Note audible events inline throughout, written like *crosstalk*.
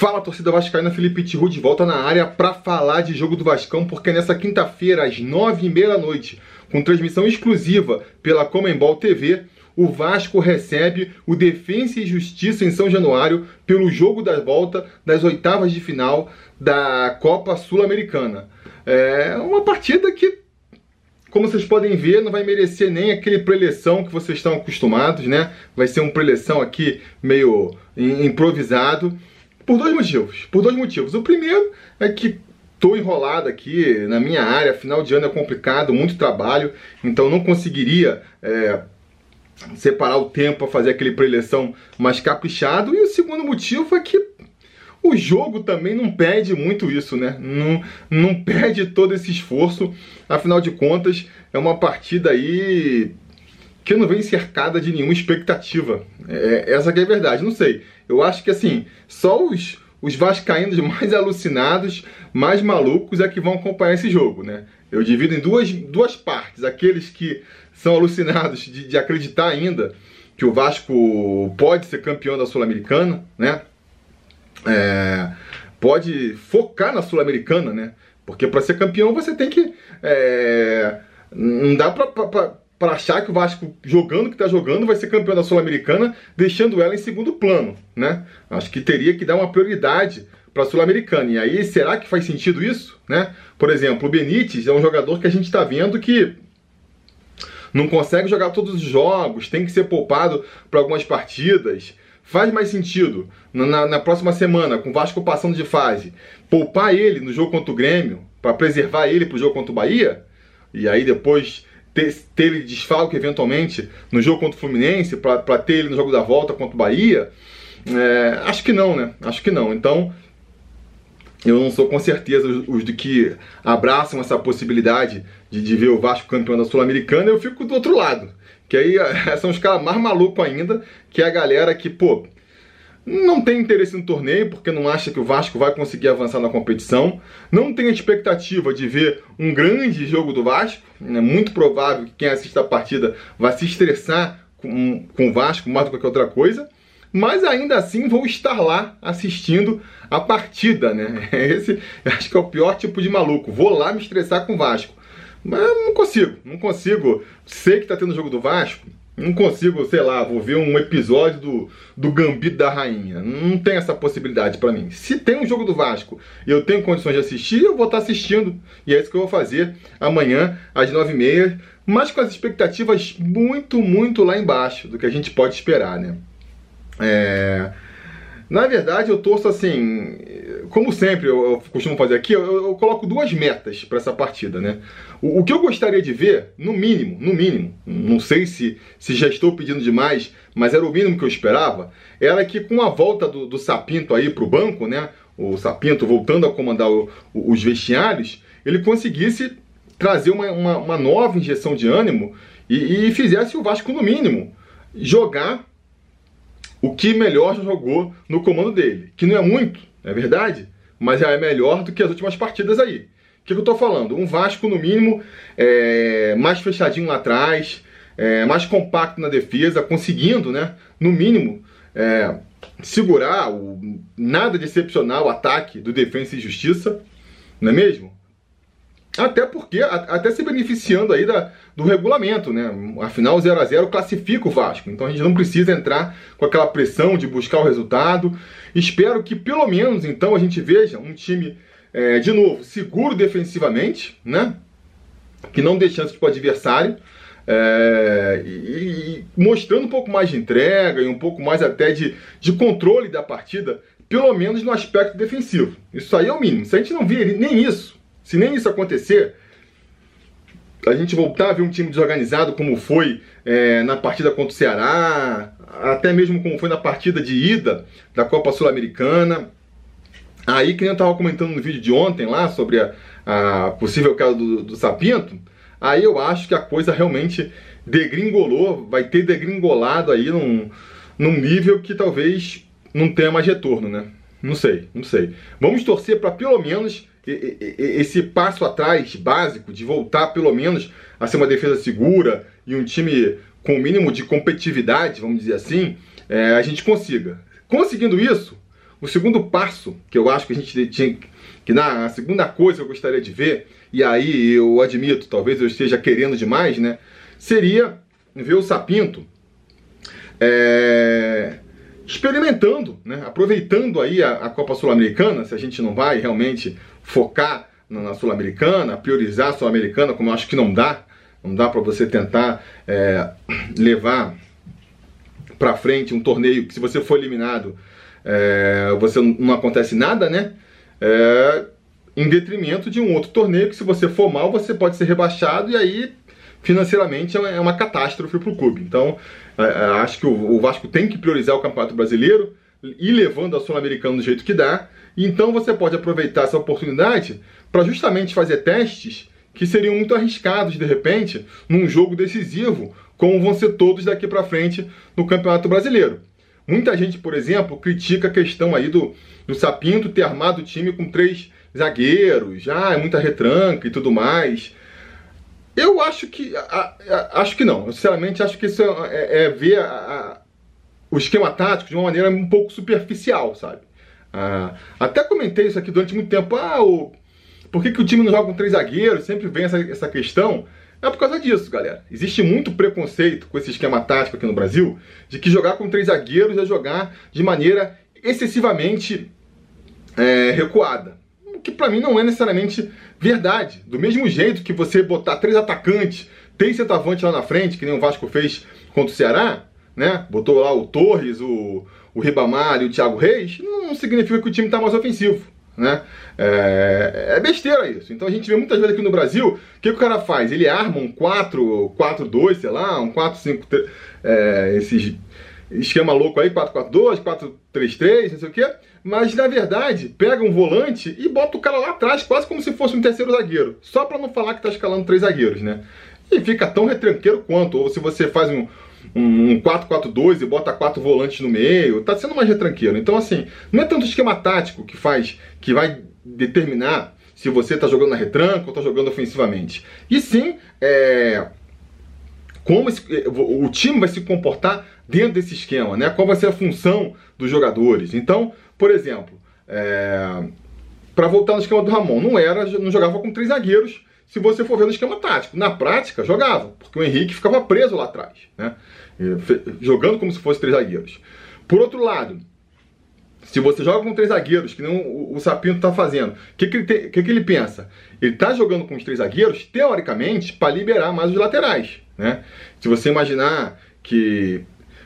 Fala torcida vascaína, Felipe Tiru de volta na área para falar de jogo do Vascão, porque nessa quinta-feira às nove e meia da noite, com transmissão exclusiva pela Comembol TV, o Vasco recebe o Defensa e Justiça em São Januário pelo jogo da volta das oitavas de final da Copa Sul-Americana. É uma partida que, como vocês podem ver, não vai merecer nem aquele preleção que vocês estão acostumados, né? Vai ser um preleção aqui meio improvisado. Por dois motivos. Por dois motivos. O primeiro é que estou enrolado aqui na minha área, final de ano é complicado, muito trabalho, então não conseguiria é, separar o tempo para fazer aquele preleção mais caprichado. E o segundo motivo é que o jogo também não pede muito isso, né? Não, não pede todo esse esforço. Afinal de contas, é uma partida aí que não vem cercada de nenhuma expectativa. É, essa que é a verdade, não sei. Eu acho que assim, só os, os vascaínos mais alucinados, mais malucos é que vão acompanhar esse jogo, né? Eu divido em duas, duas partes. Aqueles que são alucinados de, de acreditar ainda que o Vasco pode ser campeão da Sul-Americana, né? É, pode focar na Sul-Americana, né? Porque para ser campeão você tem que. É, não dá para para achar que o Vasco, jogando o que está jogando, vai ser campeão da Sul-Americana, deixando ela em segundo plano, né? Acho que teria que dar uma prioridade para a Sul-Americana. E aí, será que faz sentido isso, né? Por exemplo, o Benítez é um jogador que a gente está vendo que não consegue jogar todos os jogos, tem que ser poupado para algumas partidas. Faz mais sentido na, na, próxima semana, com o Vasco passando de fase, poupar ele no jogo contra o Grêmio, para preservar ele para o jogo contra o Bahia, e aí depois ter, ter ele desfalque eventualmente no jogo contra o Fluminense, para ter ele no jogo da volta contra o Bahia? É, acho que não, né? Acho que não. Então, eu não sou com certeza os, os de que abraçam essa possibilidade de, de ver o Vasco campeão da Sul-Americana, eu fico do outro lado. Que aí *laughs* são os caras mais malucos ainda, que é a galera que, pô, não tem interesse no torneio porque não acha que o Vasco vai conseguir avançar na competição, não tem expectativa de ver um grande jogo do Vasco, é muito provável que quem assiste a partida vai se estressar com, com o Vasco mais do que qualquer outra coisa, mas ainda assim vou estar lá assistindo a partida, né? *laughs* Esse acho que é o pior tipo de maluco. Vou lá me estressar com o Vasco. Mas não consigo, não consigo. Sei que tá tendo jogo do Vasco, não consigo, sei lá, vou ver um episódio do, do Gambito da Rainha. Não tem essa possibilidade para mim. Se tem um jogo do Vasco e eu tenho condições de assistir, eu vou estar tá assistindo. E é isso que eu vou fazer amanhã, às nove e meia. Mas com as expectativas muito, muito lá embaixo do que a gente pode esperar, né? É... Na verdade, eu torço assim, como sempre eu, eu costumo fazer aqui, eu, eu coloco duas metas para essa partida, né? O, o, que eu gostaria de ver, no mínimo, no mínimo, não sei se, se já estou pedindo demais, mas era o mínimo que eu esperava, era que com a volta do, do Sapinto aí para o banco, né? O Sapinto voltando a comandar o, o, os vestiários, ele conseguisse trazer uma, uma, uma nova injeção de ânimo e, e fizesse o Vasco, no mínimo, jogar o que melhor jogou no comando dele. Que não é muito, é verdade, mas já é melhor do que as últimas partidas aí. Que, que eu estou falando? Um Vasco, no mínimo, é, mais fechadinho lá atrás, é, mais compacto na defesa, conseguindo, né, no mínimo, é, segurar o nada de excepcional ataque do Defensa e Justiça, não é mesmo? Até porque, até se beneficiando aí da, do regulamento, né? Afinal, o 0 a 0 classifica o Vasco. Então a gente não precisa entrar com aquela pressão de buscar o resultado. Espero que pelo menos então a gente veja um time, é, de novo, seguro defensivamente, né? Que não dê chance para o adversário. É, e, e, mostrando um pouco mais de entrega e um pouco mais até de, de controle da partida, pelo menos no aspecto defensivo. Isso aí é o mínimo. Se a gente não vir nem isso, se nem isso acontecer, a gente voltar a ver um time desorganizado como foi é, na partida contra o Ceará, até mesmo como foi na partida de ida da Copa Sul-Americana. Aí, que eu estava comentando no vídeo de ontem lá sobre a, a possível caso do, do Sapinto, aí eu acho que a coisa realmente degringolou, vai ter degringolado aí num, num nível que talvez não tenha mais retorno, né? Não sei, não sei. Vamos torcer para pelo menos esse passo atrás básico de voltar pelo menos a ser uma defesa segura e um time com o mínimo de competitividade, vamos dizer assim, é, a gente consiga. Conseguindo isso, o segundo passo que eu acho que a gente tinha que na segunda coisa que eu gostaria de ver, e aí eu admito, talvez eu esteja querendo demais, né? Seria ver o Sapinto é, experimentando, né? aproveitando aí a, a Copa Sul-Americana, se a gente não vai realmente focar na Sul-Americana, priorizar a Sul-Americana, como eu acho que não dá, não dá para você tentar é, levar para frente um torneio que se você for eliminado, é, você não acontece nada, né? É, em detrimento de um outro torneio que se você for mal você pode ser rebaixado e aí financeiramente é uma é catástrofe para o clube. Então é, é, acho que o Vasco tem que priorizar o Campeonato Brasileiro e levando a Sul-Americana do jeito que dá. Então você pode aproveitar essa oportunidade para justamente fazer testes que seriam muito arriscados de repente num jogo decisivo, como vão ser todos daqui para frente no Campeonato Brasileiro. Muita gente, por exemplo, critica a questão aí do, do Sapinto ter armado o time com três zagueiros, já é muita retranca e tudo mais. Eu acho que a, a, acho que não. Eu, sinceramente acho que isso é, é, é ver a, o esquema tático de uma maneira um pouco superficial, sabe? Ah, até comentei isso aqui durante muito tempo. Ah, o, por que, que o time não joga com três zagueiros? Sempre vem essa, essa questão. É por causa disso, galera. Existe muito preconceito com esse esquema tático aqui no Brasil de que jogar com três zagueiros é jogar de maneira excessivamente é, recuada. O que para mim não é necessariamente verdade. Do mesmo jeito que você botar três atacantes, três centavante lá na frente, que nem o Vasco fez contra o Ceará, né? Botou lá o Torres, o, o Ribamar e o Thiago Reis, não significa que o time está mais ofensivo. Né? É, é, besteira isso. Então a gente vê muitas vezes aqui no Brasil, o que, que o cara faz? Ele arma um 4-4-2, sei lá, um 4-5, é, esses esquema louco aí, 4-4-2, 4-3-3, não sei o quê. Mas na verdade, pega um volante e bota o cara lá atrás, quase como se fosse um terceiro zagueiro. Só para não falar que tá escalando três zagueiros, né? E fica tão retranqueiro quanto. Ou se você faz um, um 4-4-2 e bota quatro volantes no meio, tá sendo mais retranqueiro. Então, assim, não é tanto esquema tático que faz, que vai determinar se você tá jogando na retranca ou tá jogando ofensivamente. E sim, é, como esse, o time vai se comportar dentro desse esquema, né? Qual vai ser a função dos jogadores. Então, por exemplo, é, para voltar no esquema do Ramon, não era, não jogava com três zagueiros se você for ver no esquema tático. Na prática, jogava, porque o Henrique ficava preso lá atrás, né? jogando como se fosse três zagueiros. Por outro lado, se você joga com três zagueiros, que o, o Sapinto está fazendo, o que, que, que, que, ele pensa? Ele está jogando com os três zagueiros, teoricamente, para liberar mais os laterais. Né? Se você imaginar que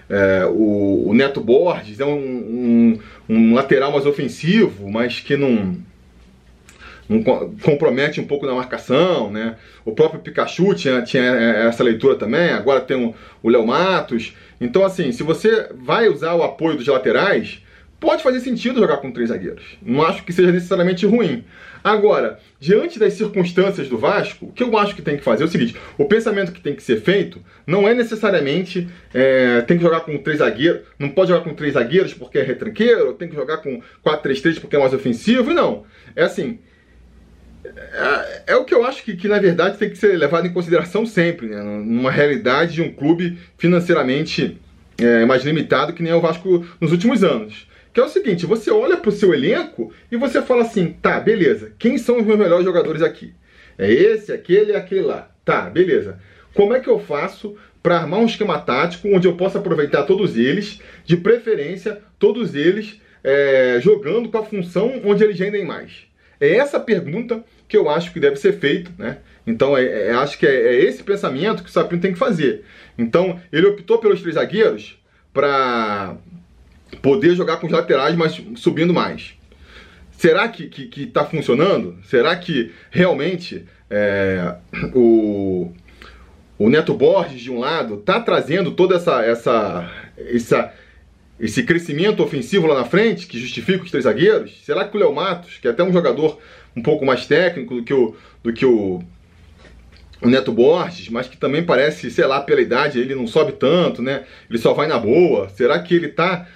é, o, o, Neto Borges é um, um, um lateral mais ofensivo, mas que não compromete um pouco na marcação, né? O próprio Pikachu tinha, tinha é, essa leitura também, agora tem o Léo Matos. Então, assim, se você vai usar o apoio dos laterais, pode fazer sentido jogar com três zagueiros. Não acho que seja necessariamente ruim. Agora, diante das circunstâncias do Vasco, o que eu acho que tem que fazer é o seguinte: o pensamento que tem que ser feito não é necessariamente é, tem que jogar com três zagueiros, não pode jogar com três zagueiros porque é retranqueiro, tem que jogar com 4-3-3 porque é mais ofensivo, não. É assim, é, é, o que eu acho que, que, na verdade, tem que ser levado em consideração sempre, né? numa realidade de um clube financeiramente é, mais limitado que nem é o Vasco nos últimos anos. Que é o seguinte, você olha para o seu elenco e você fala assim, tá, beleza, quem são os meus melhores jogadores aqui? É esse, aquele e aquele lá. Tá, beleza. Como é que eu faço para armar um esquema tático onde eu possa aproveitar todos eles, de preferência, todos eles é, jogando com a função onde eles rendem mais? É essa pergunta que eu acho que deve ser feito, né? Então, é, é, acho que é, é, esse pensamento que o Sapinto tem que fazer. Então, ele optou pelos três zagueiros para poder jogar com os laterais, mas subindo mais. Será que está que, que tá funcionando? Será que realmente é, o, o Neto Borges, de um lado, está trazendo toda essa, essa, essa, esse crescimento ofensivo lá na frente, que justifica os três zagueiros? Será que o Léo Matos, que é até um jogador um pouco mais técnico do que o, do que o, o Neto Borges, mas que também parece, sei lá, pela idade, ele não sobe tanto, né? Ele só vai na boa. Será que ele está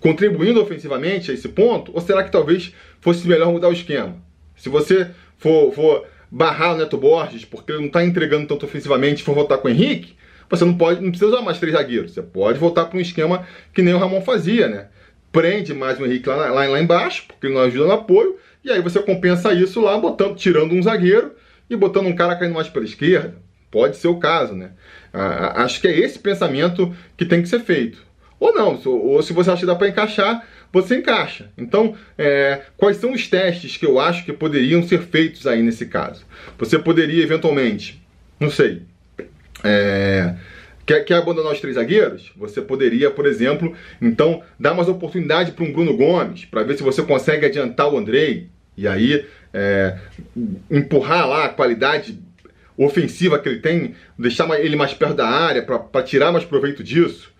contribuindo ofensivamente a esse ponto? Ou será que talvez fosse melhor mudar o esquema? Se você for, for barrar o Neto Borges porque ele não está entregando tanto ofensivamente e for voltar com o Henrique, você não pode, não precisa usar mais três zagueiros. Você pode voltar para um esquema que nem o Ramon fazia, né? prende mais o Henrique lá, lá, lá embaixo, porque ele não ajuda no apoio, e aí você compensa isso lá, botando, tirando um zagueiro e botando um cara caindo mais pela esquerda. Pode ser o caso, né? Ah, acho que é esse pensamento que tem que ser feito. Ou não, ou se você acha que dá para encaixar, você encaixa. Então, é, quais são os testes que eu acho que poderiam ser feitos aí nesse caso? Você poderia eventualmente, não sei, é, quer, quer abandonar os três zagueiros? Você poderia, por exemplo, então dar mais oportunidade para um Bruno Gomes, para ver se você consegue adiantar o Andrei, e aí é, empurrar lá a qualidade ofensiva que ele tem, deixar ele mais perto da área para tirar mais proveito disso.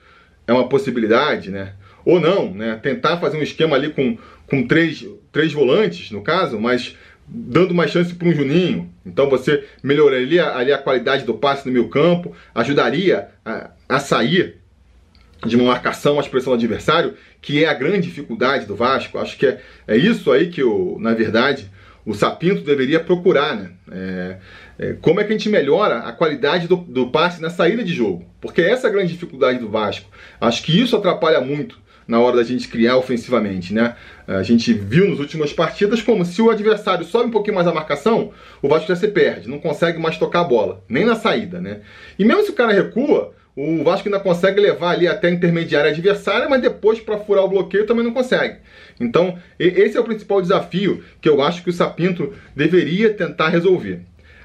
É uma possibilidade, né? Ou não, né? Tentar fazer um esquema ali com, com três, três volantes, no caso, mas dando mais chance para um Juninho. Então você melhoraria ali a qualidade do passe no meio campo, ajudaria a, a sair de uma marcação à expressão do adversário, que é a grande dificuldade do Vasco. Acho que é, é isso aí que, eu, na verdade, o Sapinto deveria procurar, né? É, é, como é que a gente melhora a qualidade do, do passe na saída de jogo? Porque essa é a grande dificuldade do Vasco. Acho que isso atrapalha muito na hora da gente criar ofensivamente, né? A gente viu nas últimas partidas como se o adversário sobe um pouquinho mais a marcação, o Vasco já se perde, não consegue mais tocar a bola, nem na saída, né? E mesmo se o cara recua, o Vasco ainda consegue levar ali até a intermediária adversária, mas depois para furar o bloqueio também não consegue. Então, esse é o principal desafio que eu acho que o Sapinto deveria tentar resolver.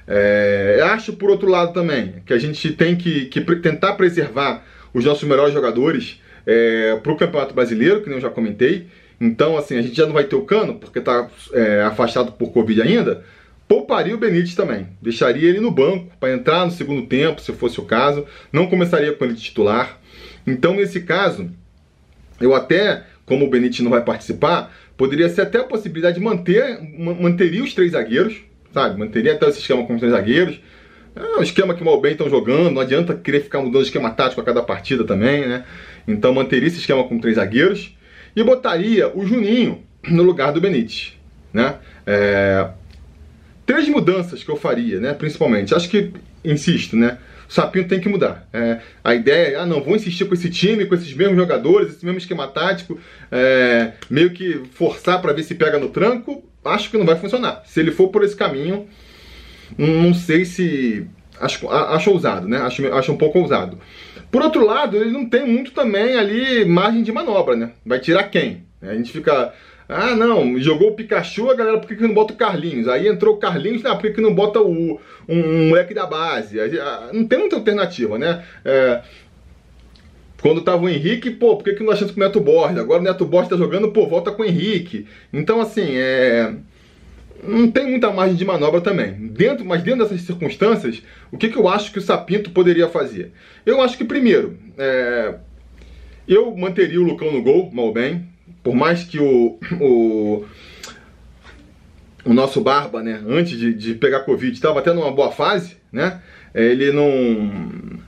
É, acho, por outro lado, também que a gente tem que, que tentar preservar os nossos melhores jogadores é, para o Campeonato Brasileiro, que nem eu já comentei. Então, assim, a gente já não vai ter o Cano, porque está é, afastado por Covid ainda. Pouparia o Benítez também. Deixaria ele no banco para entrar no segundo tempo, se fosse o caso. Não começaria com ele titular. Então, nesse caso, eu até, como o Benítez não vai participar, poderia ser até a possibilidade de manter, manteria os três zagueiros, sabe? Manteria até esse esquema com os três zagueiros. É um esquema que mal bem estão jogando, não adianta querer ficar mudando esquema tático a cada partida também, né? Então manteria esse esquema com três zagueiros e botaria o Juninho no lugar do Benítez, né? É... Três mudanças que eu faria, né? Principalmente, acho que, insisto, né? O Sapinho tem que mudar. É, a ideia é, ah, não, vou insistir com esse time, com esses mesmos jogadores, esse mesmo esquema tático, é, meio que forçar para ver se pega no tranco, acho que não vai funcionar. Se ele for por esse caminho, não sei se. Acho, acho ousado, né? Acho, acho um pouco ousado. Por outro lado, ele não tem muito também ali margem de manobra, né? Vai tirar quem? A gente fica. Ah, não, jogou o Pikachu, a galera, por que, que não bota o Carlinhos? Aí entrou o Carlinhos, não, por que, que não bota o, um, moleque da base? Não tem muita alternativa, né? É, quando tava o Henrique, pô, por que, que não achamos com o Neto Borges? Agora o Neto Borges tá jogando, pô, volta com o Henrique. Então, assim, é não tem muita margem de manobra também. Dentro, mas dentro dessas circunstâncias, o que, que eu acho que o Sapinto poderia fazer? Eu acho que, primeiro, é, eu manteria o Lucão no gol, mal bem, por mais que o, o, o nosso Barba, né, antes de, de pegar Covid, estava até numa boa fase, né, ele não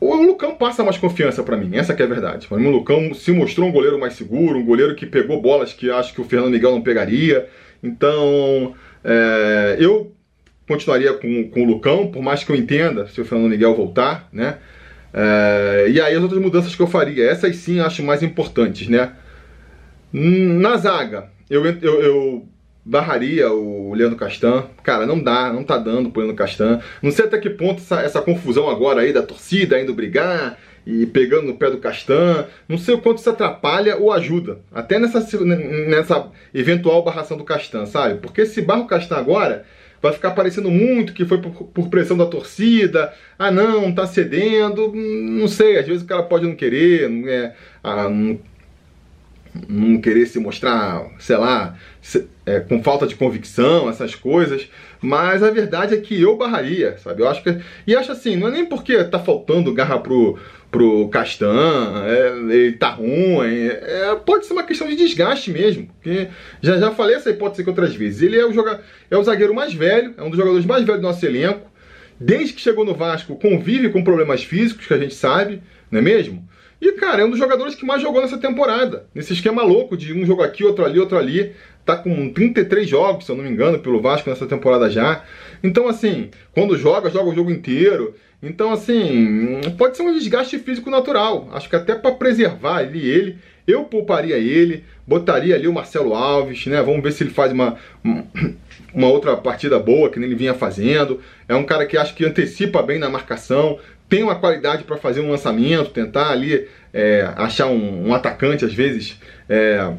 o Lucão passa mais confiança para mim, essa que é a verdade. Para mim, o Lucão se mostrou um goleiro mais seguro, um goleiro que pegou bolas que acho que o Fernando Miguel não pegaria. Então, é, eu continuaria com, com o Lucão, por mais que eu entenda se o Fernando Miguel voltar, né? É, e aí as outras mudanças que eu faria, essas sim acho mais importantes, né? Na zaga, eu, eu, eu barraria o Leandro Castan. Cara, não dá, não tá dando pro Leandro Castan. Não sei até que ponto essa, essa confusão agora aí da torcida indo brigar e pegando no pé do Castan. Não sei o quanto isso atrapalha ou ajuda. Até nessa, nessa eventual barração do Castan, sabe? Porque se barra o Castan agora, vai ficar parecendo muito que foi por, por, pressão da torcida. Ah, não, tá cedendo. Não sei, às vezes o cara pode não querer, não, é, ah, não não querer se mostrar, sei lá, se, é, com falta de convicção, essas coisas. Mas a verdade é que eu barraria, sabe? Eu acho que. E acho assim, não é nem porque tá faltando garra pro, pro Castan, é, ele tá ruim. É, pode ser uma questão de desgaste mesmo. Porque já, já falei essa hipótese aqui outras vezes. Ele é o, joga, é o zagueiro mais velho, é um dos jogadores mais velhos do nosso elenco. Desde que chegou no Vasco, convive com problemas físicos, que a gente sabe, não é mesmo? E, cara, é um dos jogadores que mais jogou nessa temporada. Nesse esquema louco de um jogo aqui, outro ali, outro ali. Tá com 33 jogos, se eu não me engano, pelo Vasco nessa temporada já. Então, assim, quando joga, joga o jogo inteiro. Então, assim, pode ser um desgaste físico natural. Acho que até para preservar ali ele, eu pouparia ele, botaria ali o Marcelo Alves, né? Vamos ver se ele faz uma, *coughs* uma outra partida boa que nem ele vinha fazendo. É um cara que acho que antecipa bem na marcação, tem uma qualidade para fazer um lançamento, tentar ali é, achar um, um, atacante às vezes é,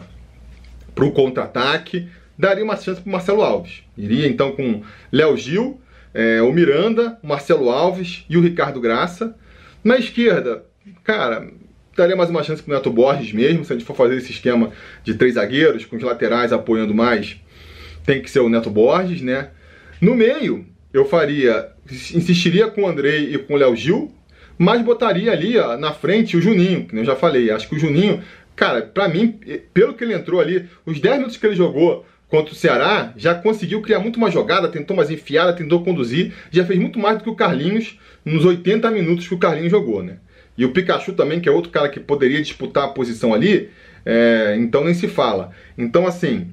para o contra-ataque. Daria uma chance para Marcelo Alves. Iria então com Léo Gil, é, o Miranda, o Marcelo Alves e o Ricardo Graça. Na esquerda, cara, daria mais uma chance para o Neto Borges mesmo, se a gente for fazer esse esquema de três zagueiros, com os laterais apoiando mais, tem que ser o Neto Borges, né? No meio, eu faria, insistiria com o Andrei e com o Léo Gil, mas botaria ali ó, na frente o Juninho, que eu já falei. Acho que o Juninho, cara, para mim, pelo que ele entrou ali, os 10 minutos que ele jogou contra o Ceará, já conseguiu criar muito mais jogada, tentou mais enfiada, tentou conduzir, já fez muito mais do que o Carlinhos nos 80 minutos que o Carlinhos jogou, né? E o Pikachu também, que é outro cara que poderia disputar a posição ali, é, então nem se fala. Então, assim,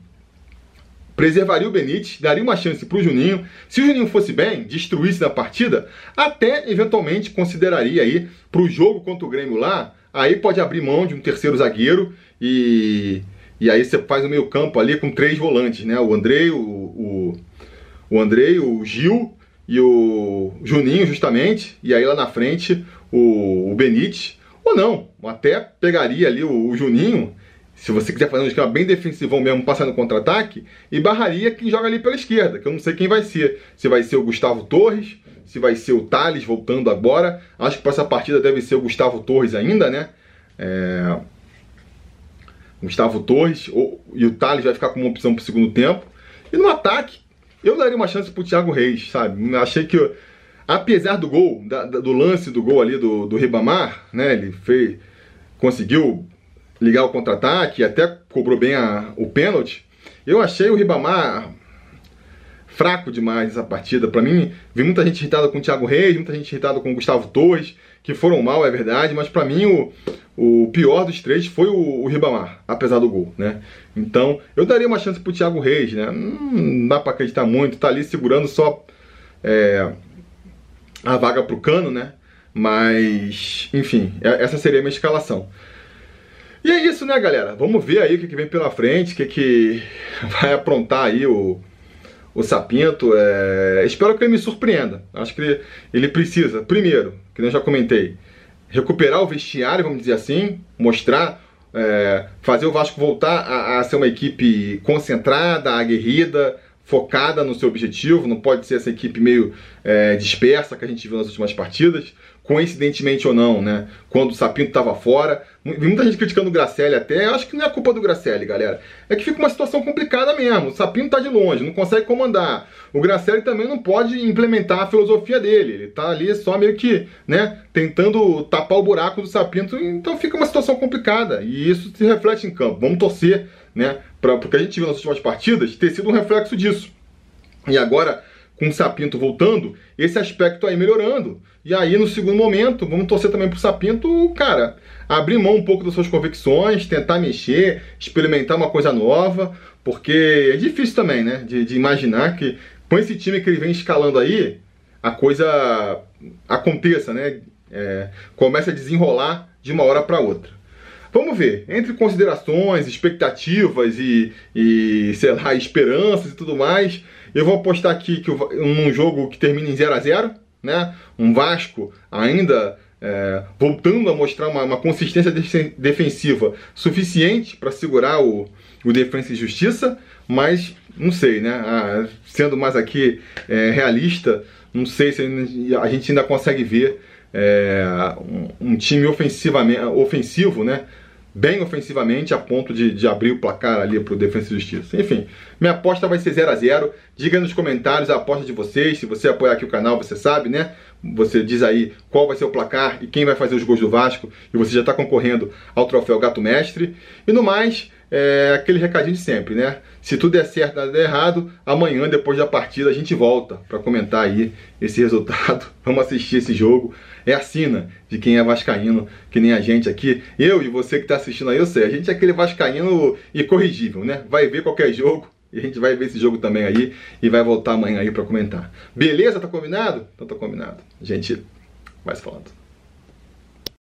preservaria o Benítez, daria uma chance para o Juninho. Se o Juninho fosse bem, destruísse na partida, até eventualmente consideraria aí para o jogo contra o Grêmio lá, aí pode abrir mão de um terceiro zagueiro e, e aí você faz o meio campo ali com três volantes, né? O Andrei, o, o, o Andrei, o Gil e o Juninho, justamente. E aí lá na frente o, o. Ou não, até pegaria ali o, o Juninho se você quiser fazer um esquema bem defensivão mesmo, passar no contra-ataque, e barraria quem joga ali pela esquerda, que eu não sei quem vai ser. Se vai ser o Gustavo Torres, se vai ser o Thales voltando agora. Acho que para essa partida deve ser o Gustavo Torres ainda, né? É... Gustavo Torres, ou... e o Thales vai ficar como uma opção para o segundo tempo. E no ataque, eu daria uma chance para o Thiago Reis, sabe? Achei que, apesar do gol, da, do lance do gol ali do, do Ribamar, né? Ele fez, conseguiu ligar o contra-ataque, até cobrou bem a, o pênalti. Eu achei o Ribamar fraco demais essa partida. Para mim, vi muita gente irritada com o Thiago Reis, muita gente irritada com o Gustavo Torres, que foram mal, é verdade, mas para mim o, o pior dos três foi o, o, Ribamar, apesar do gol, né? Então, eu daria uma chance pro Thiago Reis, né? Não dá para acreditar muito, tá ali segurando só é, a vaga pro Cano, né? Mas, enfim, é, essa seria a minha escalação. E é isso, né, galera? Vamos ver aí o que, que vem pela frente, o que, que *laughs* vai aprontar aí o, o Sapinto. É... Espero que ele me surpreenda. Acho que ele, ele precisa, primeiro, que eu já comentei, recuperar o vestiário, vamos dizer assim, mostrar, é, fazer o Vasco voltar a, a, ser uma equipe concentrada, aguerrida, focada no seu objetivo. Não pode ser essa equipe meio é, dispersa que a gente viu nas últimas partidas coincidentemente ou não, né? Quando o Sapinto estava fora. Muita gente criticando o Gracelli até. Eu acho que não é culpa do Gracelli, galera. É que fica uma situação complicada mesmo. O Sapinto está de longe, não consegue comandar. O Gracelli também não pode implementar a filosofia dele. Ele está ali só meio que, né, tentando tapar o buraco do Sapinto. Então fica uma situação complicada. E isso se reflete em campo. Vamos torcer, né, para porque a gente viu nas últimas partidas ter sido um reflexo disso. E agora com o Sapinto voltando, esse aspecto aí melhorando. E aí, no segundo momento, vamos torcer também pro Sapinto, cara, abrir mão um pouco das suas convicções, tentar mexer, experimentar uma coisa nova, porque é difícil também, né, de, de imaginar que com esse time que ele vem escalando aí, a coisa aconteça, né, é, começa a desenrolar de uma hora para outra. Vamos ver, entre considerações, expectativas e, e, sei lá, esperanças e tudo mais, eu vou apostar aqui que um jogo que termina em 0 a 0 né? Um Vasco ainda é, voltando a mostrar uma, uma consistência defensiva suficiente para segurar o, o Defensa e Justiça, mas não sei, né? Ah, sendo mais aqui é, realista, não sei se a gente ainda consegue ver é, um, um, time ofensivamente, ofensivo, né? Bem ofensivamente a ponto de, de abrir o placar ali para o Defesa e Justiça. Enfim, minha aposta vai ser 0 a 0 Diga nos comentários a aposta de vocês. Se você apoiar aqui o canal, você sabe, né? Você diz aí qual vai ser o placar e quem vai fazer os gols do Vasco. E você já está concorrendo ao troféu Gato Mestre. E no mais, é aquele recadinho de sempre, né? Se tudo der certo, nada der errado, amanhã, depois da partida, a gente volta para comentar aí esse resultado. *laughs* Vamos assistir esse jogo. É a sina de quem é vascaíno, que nem a gente aqui. Eu e você que está assistindo aí, eu sei. A gente é aquele vascaíno incorrigível, né? Vai ver qualquer jogo, *laughs* e a gente vai ver esse jogo também aí e vai voltar amanhã aí para comentar. Beleza? Tá combinado? Então tá combinado. A gente Vai se falando.